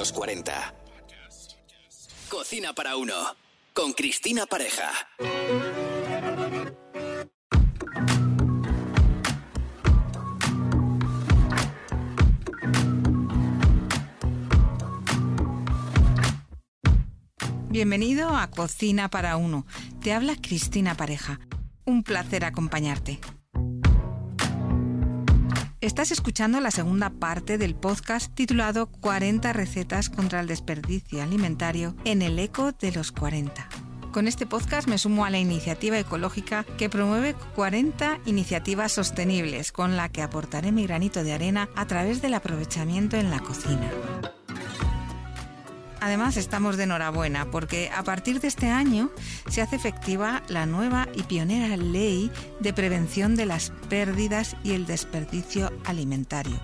los 40. Cocina para uno. Con Cristina Pareja. Bienvenido a Cocina para Uno. Te habla Cristina Pareja. Un placer acompañarte. Estás escuchando la segunda parte del podcast titulado 40 recetas contra el desperdicio alimentario en el eco de los 40. Con este podcast me sumo a la iniciativa ecológica que promueve 40 iniciativas sostenibles con la que aportaré mi granito de arena a través del aprovechamiento en la cocina. Además, estamos de enhorabuena porque a partir de este año se hace efectiva la nueva y pionera ley de prevención de las pérdidas y el desperdicio alimentario,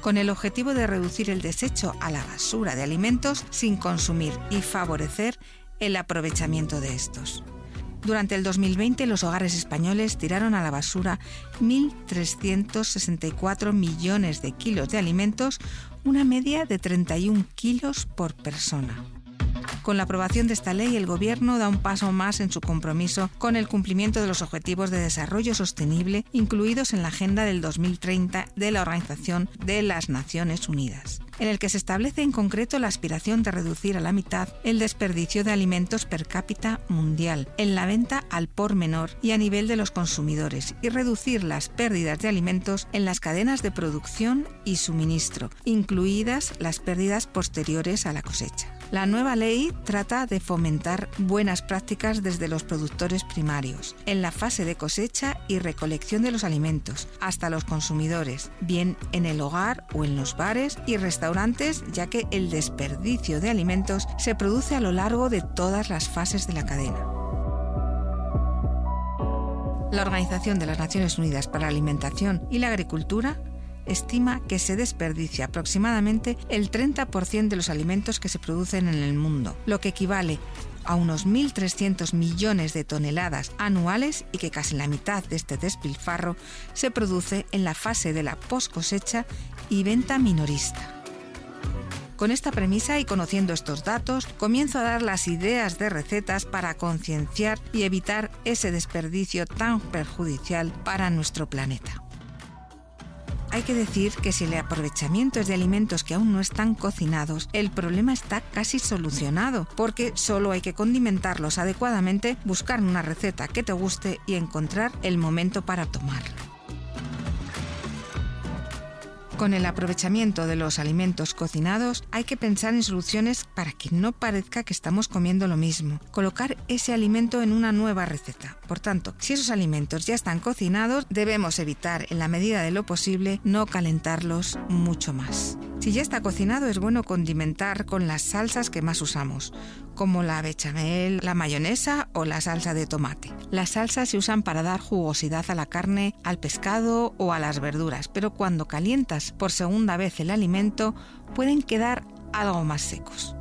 con el objetivo de reducir el desecho a la basura de alimentos sin consumir y favorecer el aprovechamiento de estos. Durante el 2020 los hogares españoles tiraron a la basura 1.364 millones de kilos de alimentos, una media de 31 kilos por persona. Con la aprobación de esta ley, el Gobierno da un paso más en su compromiso con el cumplimiento de los Objetivos de Desarrollo Sostenible incluidos en la Agenda del 2030 de la Organización de las Naciones Unidas en el que se establece en concreto la aspiración de reducir a la mitad el desperdicio de alimentos per cápita mundial en la venta al por menor y a nivel de los consumidores y reducir las pérdidas de alimentos en las cadenas de producción y suministro, incluidas las pérdidas posteriores a la cosecha. La nueva ley trata de fomentar buenas prácticas desde los productores primarios, en la fase de cosecha y recolección de los alimentos, hasta los consumidores, bien en el hogar o en los bares y restaurantes, ya que el desperdicio de alimentos se produce a lo largo de todas las fases de la cadena. La Organización de las Naciones Unidas para la Alimentación y la Agricultura estima que se desperdicia aproximadamente el 30% de los alimentos que se producen en el mundo, lo que equivale a unos 1.300 millones de toneladas anuales y que casi la mitad de este despilfarro se produce en la fase de la post cosecha y venta minorista. Con esta premisa y conociendo estos datos, comienzo a dar las ideas de recetas para concienciar y evitar ese desperdicio tan perjudicial para nuestro planeta. Hay que decir que si el aprovechamiento es de alimentos que aún no están cocinados, el problema está casi solucionado, porque solo hay que condimentarlos adecuadamente, buscar una receta que te guste y encontrar el momento para tomarlo. Con el aprovechamiento de los alimentos cocinados hay que pensar en soluciones para que no parezca que estamos comiendo lo mismo. Colocar ese alimento en una nueva receta. Por tanto, si esos alimentos ya están cocinados, debemos evitar en la medida de lo posible no calentarlos mucho más. Si ya está cocinado es bueno condimentar con las salsas que más usamos, como la bechamel, la mayonesa o la salsa de tomate. Las salsas se usan para dar jugosidad a la carne, al pescado o a las verduras, pero cuando calientas por segunda vez el alimento pueden quedar algo más secos.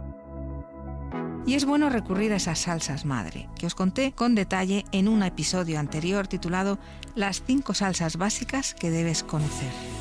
Y es bueno recurrir a esas salsas madre, que os conté con detalle en un episodio anterior titulado Las 5 salsas básicas que debes conocer.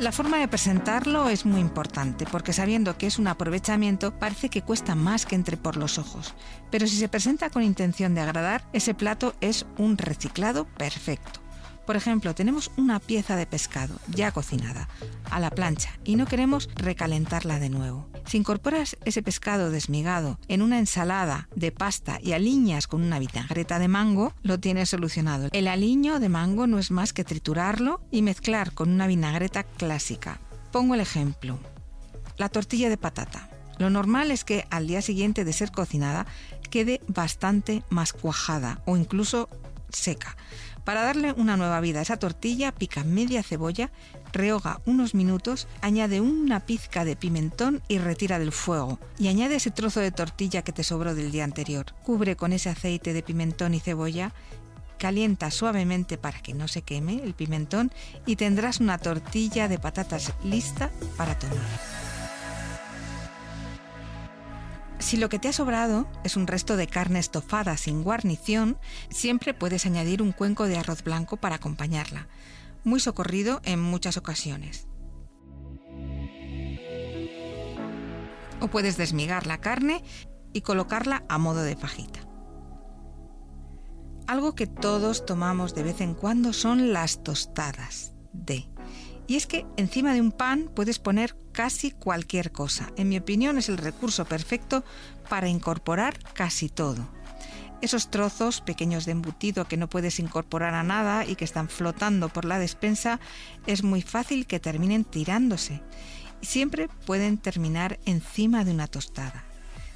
La forma de presentarlo es muy importante porque sabiendo que es un aprovechamiento parece que cuesta más que entre por los ojos, pero si se presenta con intención de agradar, ese plato es un reciclado perfecto. Por ejemplo, tenemos una pieza de pescado ya cocinada a la plancha y no queremos recalentarla de nuevo. Si incorporas ese pescado desmigado en una ensalada de pasta y aliñas con una vinagreta de mango, lo tienes solucionado. El aliño de mango no es más que triturarlo y mezclar con una vinagreta clásica. Pongo el ejemplo. La tortilla de patata. Lo normal es que al día siguiente de ser cocinada quede bastante más cuajada o incluso seca. Para darle una nueva vida a esa tortilla, pica media cebolla, rehoga unos minutos, añade una pizca de pimentón y retira del fuego. Y añade ese trozo de tortilla que te sobró del día anterior. Cubre con ese aceite de pimentón y cebolla calienta suavemente para que no se queme el pimentón y tendrás una tortilla de patatas lista para tomar. Si lo que te ha sobrado es un resto de carne estofada sin guarnición, siempre puedes añadir un cuenco de arroz blanco para acompañarla, muy socorrido en muchas ocasiones. O puedes desmigar la carne y colocarla a modo de fajita. Algo que todos tomamos de vez en cuando son las tostadas de. Y es que encima de un pan puedes poner casi cualquier cosa. En mi opinión es el recurso perfecto para incorporar casi todo. Esos trozos pequeños de embutido que no puedes incorporar a nada y que están flotando por la despensa, es muy fácil que terminen tirándose. Y siempre pueden terminar encima de una tostada.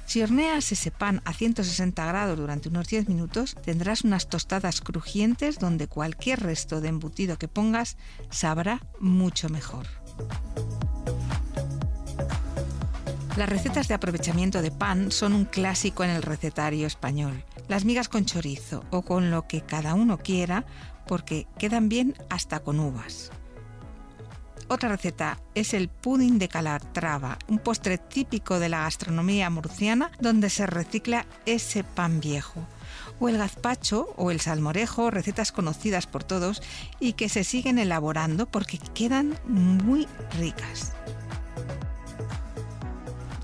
Si horneas ese pan a 160 grados durante unos 10 minutos, tendrás unas tostadas crujientes donde cualquier resto de embutido que pongas sabrá mucho mejor. Las recetas de aprovechamiento de pan son un clásico en el recetario español. Las migas con chorizo o con lo que cada uno quiera porque quedan bien hasta con uvas. Otra receta es el pudding de calatrava, un postre típico de la gastronomía murciana donde se recicla ese pan viejo. O el gazpacho o el salmorejo, recetas conocidas por todos y que se siguen elaborando porque quedan muy ricas.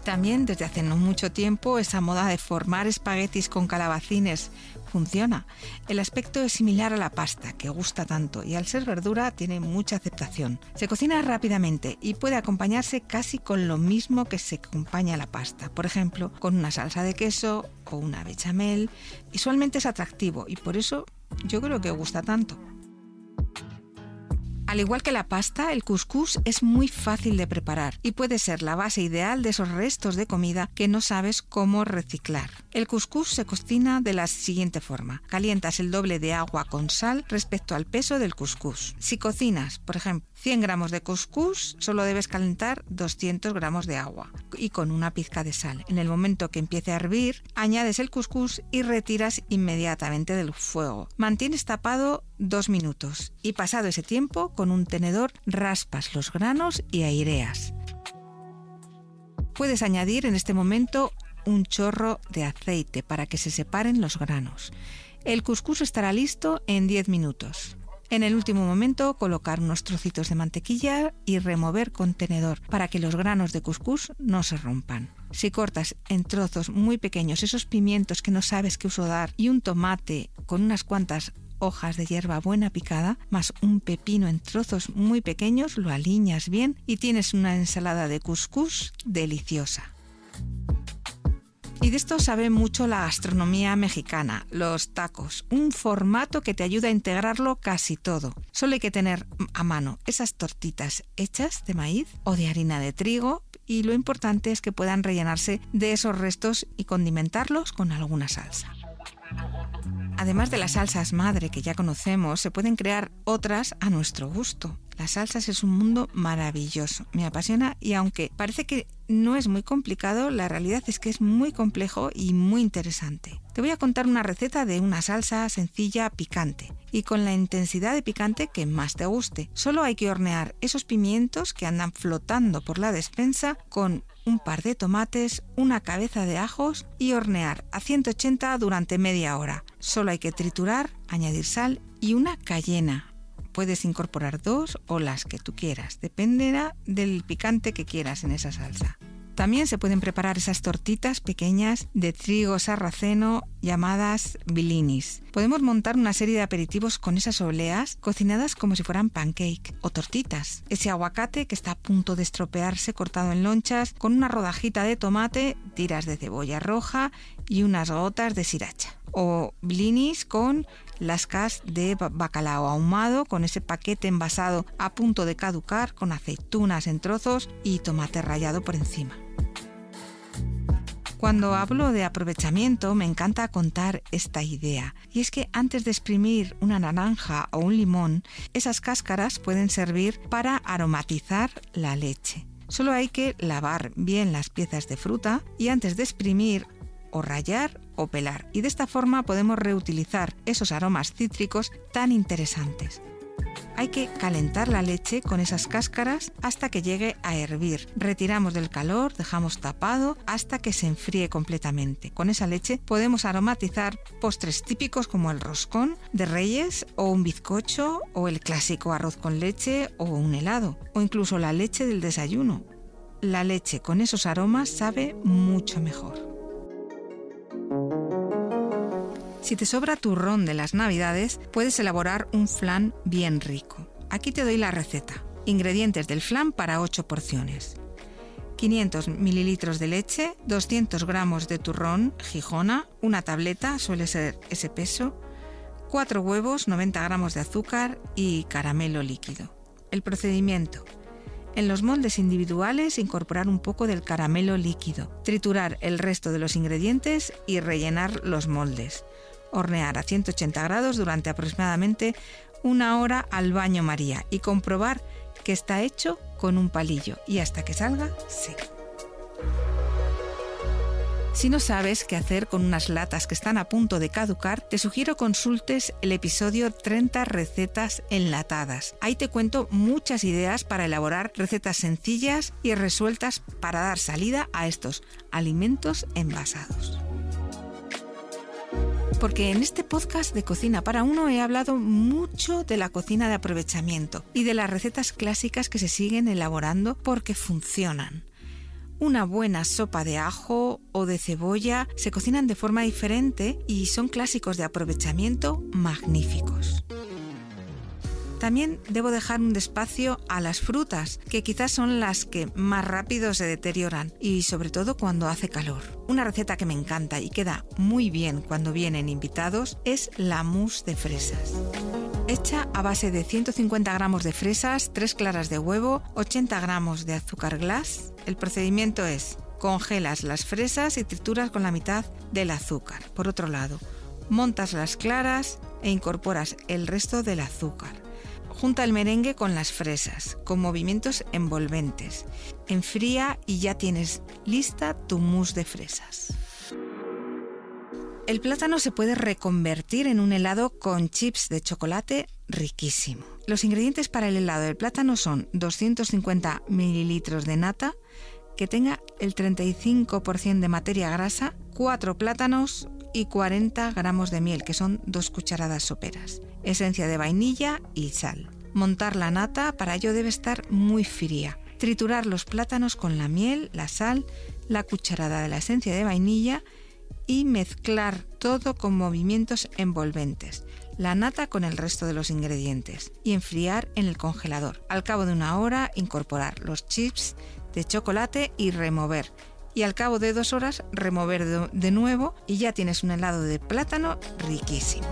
También desde hace no mucho tiempo esa moda de formar espaguetis con calabacines funciona. El aspecto es similar a la pasta, que gusta tanto, y al ser verdura tiene mucha aceptación. Se cocina rápidamente y puede acompañarse casi con lo mismo que se acompaña la pasta, por ejemplo, con una salsa de queso o una bechamel. Visualmente es atractivo y por eso yo creo que gusta tanto. Al igual que la pasta, el couscous es muy fácil de preparar y puede ser la base ideal de esos restos de comida que no sabes cómo reciclar. El couscous se cocina de la siguiente forma. Calientas el doble de agua con sal respecto al peso del couscous. Si cocinas, por ejemplo, 100 gramos de couscous, solo debes calentar 200 gramos de agua y con una pizca de sal. En el momento que empiece a hervir, añades el couscous y retiras inmediatamente del fuego. Mantienes tapado dos minutos y pasado ese tiempo, con un tenedor raspas los granos y aireas. Puedes añadir en este momento un chorro de aceite para que se separen los granos. El couscous estará listo en 10 minutos. En el último momento colocar unos trocitos de mantequilla y remover con tenedor para que los granos de couscous no se rompan. Si cortas en trozos muy pequeños esos pimientos que no sabes qué uso dar y un tomate con unas cuantas hojas de hierba buena picada, más un pepino en trozos muy pequeños, lo alineas bien y tienes una ensalada de couscous deliciosa. Y de esto sabe mucho la gastronomía mexicana, los tacos, un formato que te ayuda a integrarlo casi todo. Solo hay que tener a mano esas tortitas hechas de maíz o de harina de trigo y lo importante es que puedan rellenarse de esos restos y condimentarlos con alguna salsa. Además de las salsas madre que ya conocemos, se pueden crear otras a nuestro gusto. Las salsas es un mundo maravilloso, me apasiona y aunque parece que no es muy complicado, la realidad es que es muy complejo y muy interesante. Te voy a contar una receta de una salsa sencilla picante y con la intensidad de picante que más te guste. Solo hay que hornear esos pimientos que andan flotando por la despensa con un par de tomates, una cabeza de ajos y hornear a 180 durante media hora. Solo hay que triturar, añadir sal y una cayena Puedes incorporar dos o las que tú quieras, dependerá del picante que quieras en esa salsa. También se pueden preparar esas tortitas pequeñas de trigo sarraceno llamadas bilinis. Podemos montar una serie de aperitivos con esas obleas cocinadas como si fueran pancake o tortitas. Ese aguacate que está a punto de estropearse cortado en lonchas con una rodajita de tomate, tiras de cebolla roja y unas gotas de sriracha. O blinis con lascas de bacalao ahumado con ese paquete envasado a punto de caducar con aceitunas en trozos y tomate rallado por encima. Cuando hablo de aprovechamiento me encanta contar esta idea, y es que antes de exprimir una naranja o un limón, esas cáscaras pueden servir para aromatizar la leche. Solo hay que lavar bien las piezas de fruta y antes de exprimir o rayar pelar y de esta forma podemos reutilizar esos aromas cítricos tan interesantes. Hay que calentar la leche con esas cáscaras hasta que llegue a hervir. Retiramos del calor, dejamos tapado hasta que se enfríe completamente. Con esa leche podemos aromatizar postres típicos como el roscón de reyes o un bizcocho o el clásico arroz con leche o un helado o incluso la leche del desayuno la leche con esos aromas sabe mucho mejor. Si te sobra turrón de las navidades, puedes elaborar un flan bien rico. Aquí te doy la receta. Ingredientes del flan para 8 porciones. 500 mililitros de leche, 200 gramos de turrón Gijona, una tableta, suele ser ese peso, 4 huevos, 90 gramos de azúcar y caramelo líquido. El procedimiento. En los moldes individuales incorporar un poco del caramelo líquido, triturar el resto de los ingredientes y rellenar los moldes. Hornear a 180 grados durante aproximadamente una hora al baño María y comprobar que está hecho con un palillo y hasta que salga seco. Si no sabes qué hacer con unas latas que están a punto de caducar, te sugiero consultes el episodio 30 recetas enlatadas. Ahí te cuento muchas ideas para elaborar recetas sencillas y resueltas para dar salida a estos alimentos envasados porque en este podcast de Cocina para Uno he hablado mucho de la cocina de aprovechamiento y de las recetas clásicas que se siguen elaborando porque funcionan. Una buena sopa de ajo o de cebolla se cocinan de forma diferente y son clásicos de aprovechamiento magníficos. También debo dejar un despacio a las frutas, que quizás son las que más rápido se deterioran y sobre todo cuando hace calor. Una receta que me encanta y queda muy bien cuando vienen invitados es la mousse de fresas. Hecha a base de 150 gramos de fresas, 3 claras de huevo, 80 gramos de azúcar glass. El procedimiento es congelas las fresas y trituras con la mitad del azúcar. Por otro lado, montas las claras e incorporas el resto del azúcar. Junta el merengue con las fresas, con movimientos envolventes. Enfría y ya tienes lista tu mousse de fresas. El plátano se puede reconvertir en un helado con chips de chocolate riquísimo. Los ingredientes para el helado del plátano son 250 mililitros de nata, que tenga el 35% de materia grasa, 4 plátanos y 40 gramos de miel, que son 2 cucharadas soperas esencia de vainilla y sal. Montar la nata, para ello debe estar muy fría. Triturar los plátanos con la miel, la sal, la cucharada de la esencia de vainilla y mezclar todo con movimientos envolventes. La nata con el resto de los ingredientes y enfriar en el congelador. Al cabo de una hora incorporar los chips de chocolate y remover. Y al cabo de dos horas remover de nuevo y ya tienes un helado de plátano riquísimo.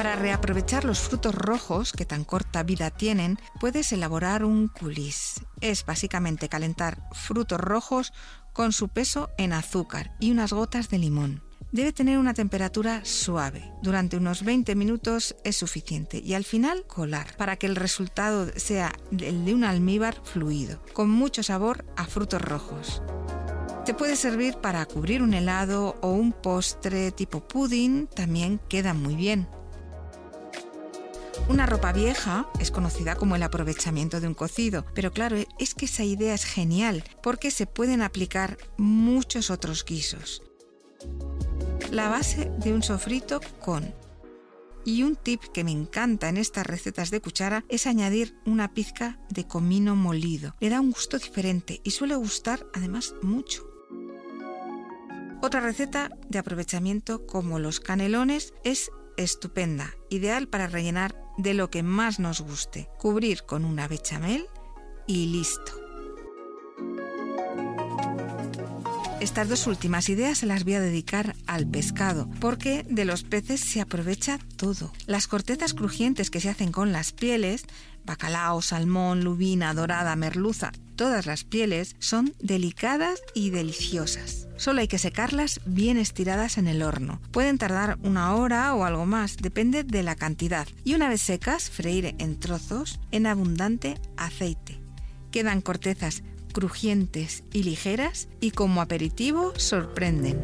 Para reaprovechar los frutos rojos que tan corta vida tienen, puedes elaborar un coulis. Es básicamente calentar frutos rojos con su peso en azúcar y unas gotas de limón. Debe tener una temperatura suave. Durante unos 20 minutos es suficiente y al final colar para que el resultado sea el de un almíbar fluido, con mucho sabor a frutos rojos. Te puede servir para cubrir un helado o un postre tipo pudding, también queda muy bien. Una ropa vieja es conocida como el aprovechamiento de un cocido, pero claro, es que esa idea es genial porque se pueden aplicar muchos otros guisos. La base de un sofrito con y un tip que me encanta en estas recetas de cuchara es añadir una pizca de comino molido. Le da un gusto diferente y suele gustar además mucho. Otra receta de aprovechamiento como los canelones es estupenda, ideal para rellenar de lo que más nos guste, cubrir con una bechamel y listo. Estas dos últimas ideas se las voy a dedicar al pescado, porque de los peces se aprovecha todo. Las cortezas crujientes que se hacen con las pieles, bacalao, salmón, lubina, dorada, merluza, todas las pieles son delicadas y deliciosas. Solo hay que secarlas bien estiradas en el horno. Pueden tardar una hora o algo más, depende de la cantidad. Y una vez secas, freír en trozos en abundante aceite. Quedan cortezas crujientes y ligeras y como aperitivo sorprenden.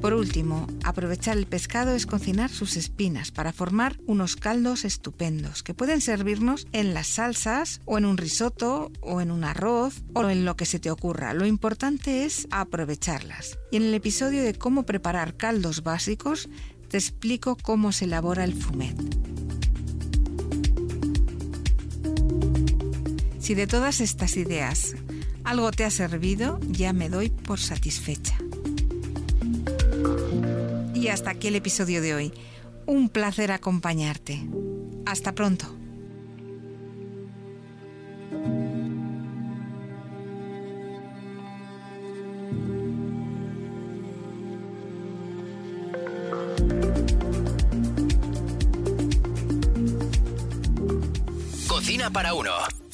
Por último, aprovechar el pescado es cocinar sus espinas para formar unos caldos estupendos que pueden servirnos en las salsas o en un risotto o en un arroz o en lo que se te ocurra. Lo importante es aprovecharlas. Y en el episodio de cómo preparar caldos básicos te explico cómo se elabora el fumet. Si de todas estas ideas algo te ha servido, ya me doy por satisfecha. Y hasta aquí el episodio de hoy. Un placer acompañarte. Hasta pronto. Cocina para uno.